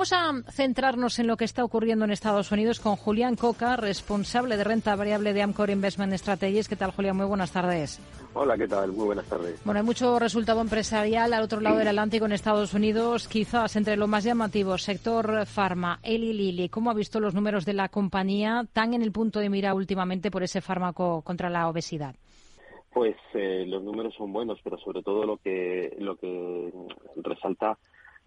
Vamos a centrarnos en lo que está ocurriendo en Estados Unidos con Julián Coca, responsable de renta variable de Amcor Investment Strategies. ¿Qué tal, Julián? Muy buenas tardes. Hola, ¿qué tal? Muy buenas tardes. Bueno, hay mucho resultado empresarial al otro lado del Atlántico en Estados Unidos, quizás entre lo más llamativo, sector farma, Eli Lilly. ¿Cómo ha visto los números de la compañía tan en el punto de mira últimamente por ese fármaco contra la obesidad? Pues eh, los números son buenos, pero sobre todo lo que lo que resalta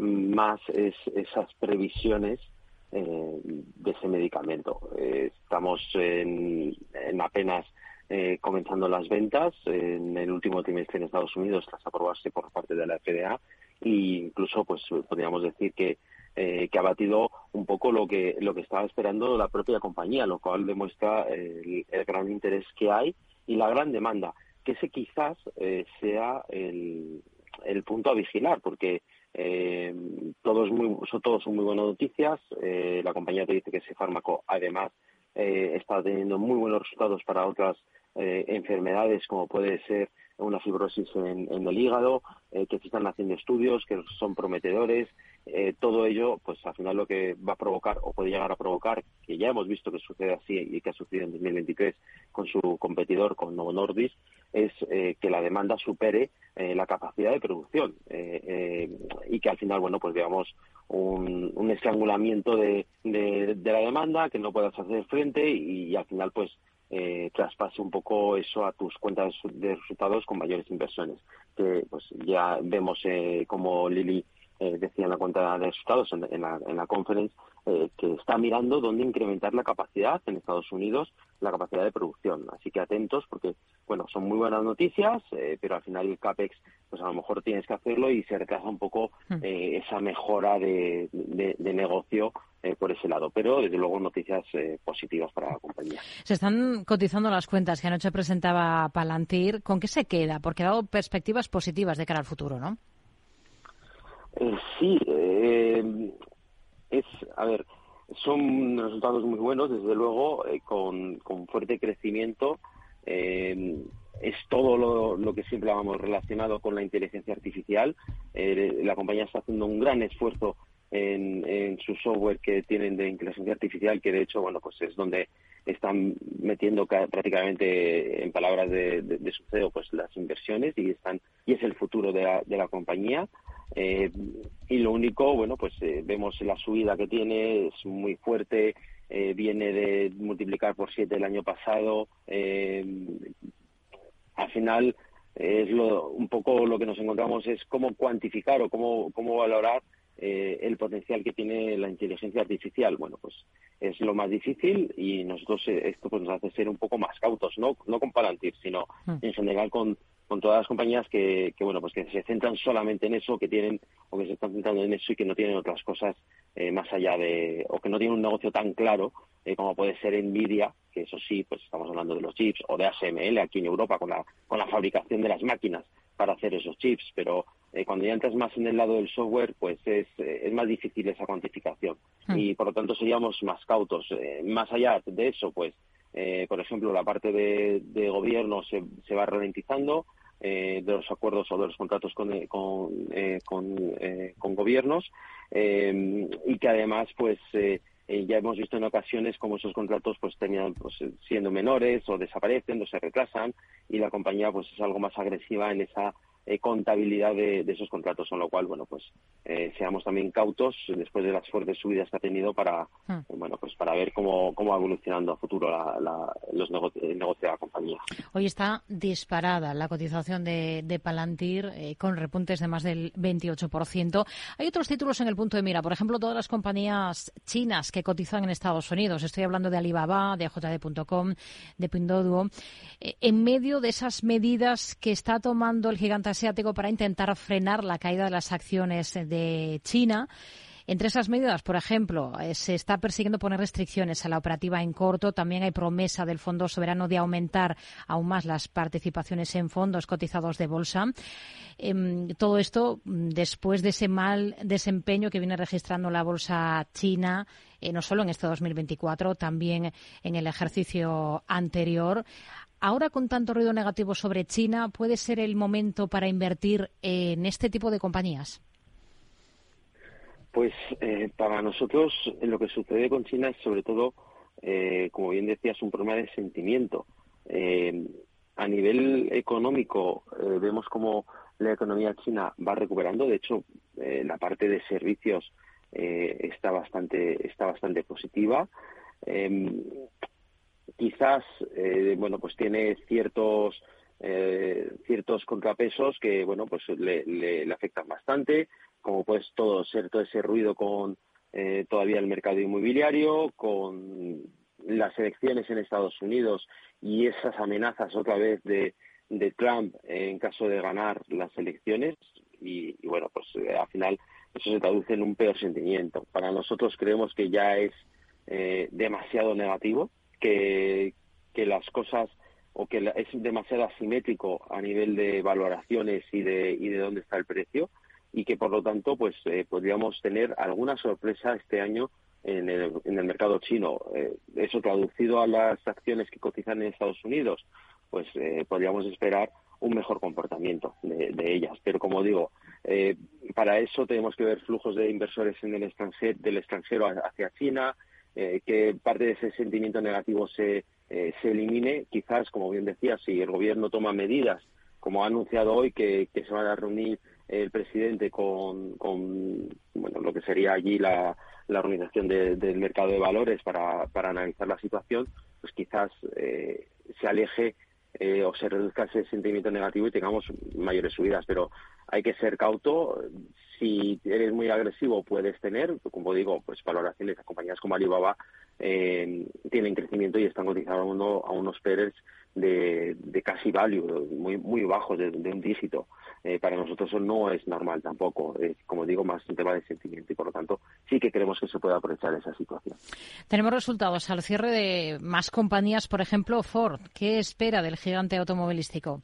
más es esas previsiones eh, de ese medicamento. Eh, estamos en, en apenas eh, comenzando las ventas en el último trimestre en Estados Unidos tras aprobarse por parte de la FDA e incluso pues podríamos decir que eh, que ha batido un poco lo que lo que estaba esperando la propia compañía, lo cual demuestra el, gran interés que hay y la gran demanda, que ese quizás eh, sea el, el, punto a vigilar, porque eh, todos muy, son, todos son muy buenas noticias. Eh, la compañía te dice que ese fármaco, además, eh, está teniendo muy buenos resultados para otras eh, enfermedades como puede ser una fibrosis en, el hígado, eh, que se están haciendo estudios que son prometedores. Eh, todo ello, pues al final lo que va a provocar o puede llegar a provocar, que ya hemos visto que sucede así y que ha sucedido en 2023 con su competidor, con Novo Nordisk, es que la demanda supere la capacidad de producción y que al final, bueno, pues veamos un, un estrangulamiento de, de, la demanda, que no puedas hacer frente y al final, pues traspase un poco eso a tus cuentas de resultados con mayores inversiones. Que pues ya vemos eh, como Lili eh, decía en la cuenta de resultados en, la, en la conference eh, que está mirando dónde incrementar la capacidad en Estados Unidos, la capacidad de producción. Así que atentos porque, bueno, son muy buenas noticias, eh, pero al final el CAPEX, pues a lo mejor tienes que hacerlo y se retrasa un poco hmm. eh, esa mejora de, de, negocio por ese lado. Pero, desde luego, noticias positivas para la compañía. Se están cotizando las cuentas que anoche presentaba Palantir. ¿Con qué se queda? Porque ha dado perspectivas positivas de cara al futuro, ¿no? sí, es, a ver, son resultados muy buenos, desde luego, eh, con, con, fuerte crecimiento. Eh, es todo lo, lo, que siempre habíamos relacionado con la inteligencia artificial. Eh, la compañía está haciendo un gran esfuerzo en, en, su software que tienen de inteligencia artificial, que de hecho, bueno, pues es donde están metiendo prácticamente, en palabras de, de, su CEO, pues las inversiones y están y es el futuro de la, de la compañía. Eh, y lo único, bueno, pues eh, vemos la subida que tiene, es muy fuerte, eh, viene de multiplicar por siete el año pasado. al final, es lo, un poco lo que nos encontramos es cómo cuantificar o cómo, cómo valorar el potencial que tiene la inteligencia artificial. Bueno, pues es lo más difícil y nosotros esto pues nos hace ser un poco más cautos, no, no con Palantir, sino mm. en general con, con todas las compañías que, que, bueno pues que se centran solamente en eso que tienen o que se están centrando en eso y que no tienen otras cosas eh, más allá de o que no tienen un negocio tan claro eh, como puede ser Nvidia que eso sí pues estamos hablando de los chips o de ASML aquí en Europa con la con la fabricación de las máquinas para hacer esos chips pero eh, cuando ya entras más en el lado del software pues es, es más difícil esa cuantificación hmm. y por lo tanto seríamos más cautos más allá de eso pues por ejemplo la parte de, de gobierno se, se va ralentizando eh, de los acuerdos o de los contratos con, eh, con, eh, con, gobiernos y que además pues ya hemos visto en ocasiones como esos contratos pues tenían pues siendo menores o desaparecen o se retrasan y la compañía pues es algo más agresiva en esa eh, contabilidad de, esos contratos, con lo cual, bueno, pues eh, seamos también cautos después de las fuertes subidas que ha tenido para, hmm. eh, bueno, pues para ver cómo, cómo va evolucionando a futuro los negocios, el negocio de la compañía. Hoy está disparada la cotización de, de Palantir con repuntes de más del 28%. Hay otros títulos en el punto de mira, por ejemplo, todas las compañías chinas que cotizan en Estados Unidos. Estoy hablando de Alibaba, de JD.com, de Pinduoduo. en medio de esas medidas que está tomando el gigante para intentar frenar la caída de las acciones de China. Entre esas medidas, por ejemplo, eh, se está persiguiendo poner restricciones a la operativa en corto. También hay promesa del Fondo Soberano de aumentar aún más las participaciones en fondos cotizados de bolsa. Em, todo esto mm, después de ese mal desempeño que viene registrando la bolsa china, eh, no solo en este 2024, también en el ejercicio anterior. Ahora, con tanto ruido negativo sobre China, ¿puede ser el momento para invertir en este tipo de compañías? Pues eh, para nosotros lo que sucede con China es sobre todo, eh, como bien decías, un problema de sentimiento. Eh, a nivel económico vemos como la economía china va recuperando. De hecho, la parte de servicios está bastante está bastante positiva. Quizás, bueno, pues tiene ciertos ciertos contrapesos que, bueno, pues le afectan bastante como pues todo ser todo ese ruido con eh, todavía el mercado inmobiliario, con las elecciones en Estados Unidos y esas amenazas otra vez de, de Trump en caso de ganar las elecciones y, bueno pues eh, al final eso se traduce en un peor sentimiento. Para nosotros creemos que ya es eh, demasiado negativo, que, que las cosas o que es demasiado asimétrico a nivel de valoraciones y de, y de dónde está el precio y que por lo tanto pues eh, podríamos tener alguna sorpresa este año en el, en el mercado chino. Eh, eso traducido a las acciones que cotizan en Estados Unidos, pues eh, podríamos esperar un mejor comportamiento de, ellas. Pero como digo, eh, para eso tenemos que ver flujos de inversores en el extranjero, del extranjero hacia China, que parte de ese sentimiento negativo se, se elimine. Quizás, como bien decía, si el gobierno toma medidas, como ha anunciado hoy, que, se van a reunir el presidente con, con bueno, lo que sería allí la, la organización del mercado de valores para, para analizar la situación, pues quizás eh, se aleje eh, o se reduzca ese sentimiento negativo y tengamos mayores subidas. Pero hay que ser cauto. Si eres muy agresivo, puedes tener, como digo, pues valoraciones de compañías como Alibaba eh, tienen crecimiento y están cotizando a unos PERES de, casi value, muy, muy bajos, de un dígito. Eh, para nosotros eso no es normal tampoco. Es, como digo, más un tema de sentimiento y por lo tanto sí que creemos que se puede aprovechar esa situación. Tenemos resultados al cierre de más compañías, por ejemplo, Ford. ¿Qué espera del gigante automovilístico?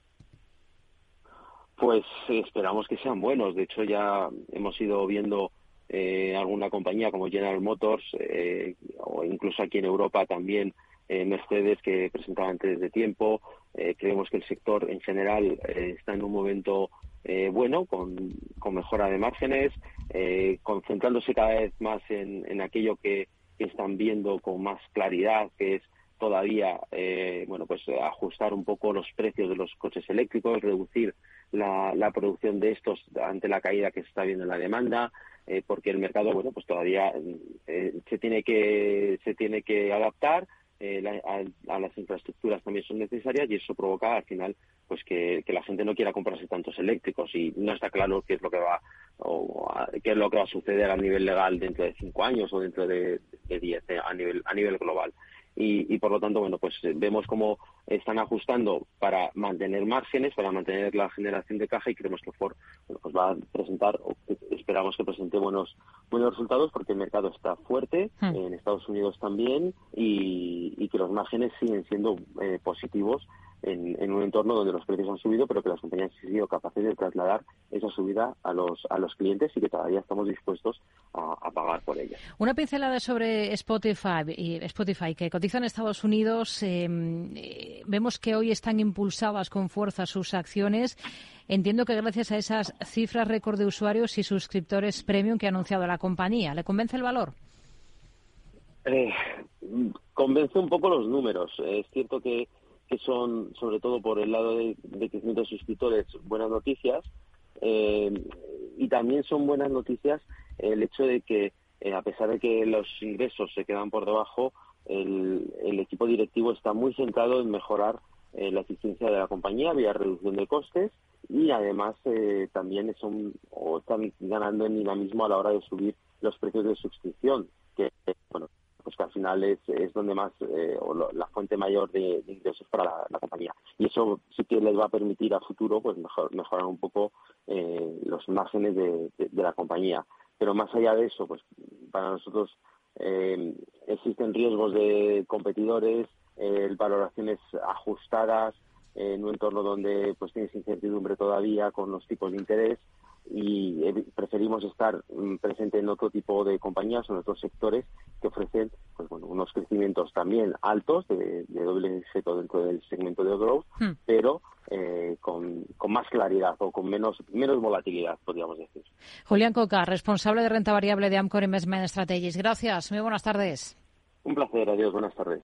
Pues esperamos que sean buenos. De hecho, ya hemos ido viendo eh, alguna compañía como General Motors eh, o incluso aquí en Europa también Mercedes que presentaba antes de tiempo. creemos que el sector en general está en un momento eh, bueno, con, con, mejora de márgenes, eh, concentrándose cada vez más en, aquello que, están viendo con más claridad, que es todavía, eh, bueno, pues ajustar un poco los precios de los coches eléctricos, reducir la, la producción de estos ante la caída que se está viendo en la demanda, porque el mercado, bueno, pues todavía se tiene que se tiene que adaptar eh, a, las infraestructuras también son necesarias y eso provoca al final pues que, la gente no quiera comprarse tantos eléctricos y no está claro qué es lo que va o qué es lo que va a suceder a nivel legal dentro de cinco años o dentro de, diez eh, a nivel a nivel global y, por lo tanto, bueno, pues eh, vemos cómo están ajustando para mantener márgenes, para mantener la generación de caja y creemos que Ford pues va a presentar, o esperamos que presente buenos, buenos resultados porque el mercado está fuerte, hmm. en Estados Unidos también, y, que los márgenes siguen siendo eh, positivos en, un entorno donde los precios han subido, pero que las compañías han sido capaces de trasladar esa subida a los, a los clientes y que todavía estamos dispuestos a. Una pincelada sobre Spotify, Spotify que cotiza en Estados Unidos. Em, eh, vemos que hoy están impulsadas con fuerza sus acciones. Entiendo que gracias a esas cifras récord de usuarios y suscriptores premium que ha anunciado la compañía. ¿Le convence el valor? Eh, convence un poco los números. Es cierto que que son, sobre todo por el lado de, crecimiento de suscriptores, buenas noticias. Eh, y también son buenas noticias el hecho de que, eh, a pesar de que los ingresos se quedan por debajo, el, equipo directivo está muy centrado en mejorar eh, la eficiencia de la compañía vía reducción de costes y además también son, o están ganando en dinamismo a la hora de subir los precios de suscripción, que bueno, pues que al final es, es donde más, eh, o la fuente mayor de, ingresos para la, compañía. Y eso sí que les va a permitir a futuro pues mejor, mejorar un poco eh, los márgenes de, la compañía. Pero más allá de eso, pues para nosotros eh, existen riesgos de competidores, valoraciones ajustadas, en un entorno donde pues tienes incertidumbre todavía con los tipos de interés y preferimos estar mm, presente en otro tipo de compañías o en otros sectores que ofrecen pues bueno unos crecimientos también altos de, doble seto dentro del segmento de growth hmm. pero eh, con, con, más claridad o con menos menos volatilidad podríamos decir. Julián Coca responsable de renta variable de Amcor Investment Strategies. Gracias. Muy buenas tardes. Un placer. Adiós. Buenas tardes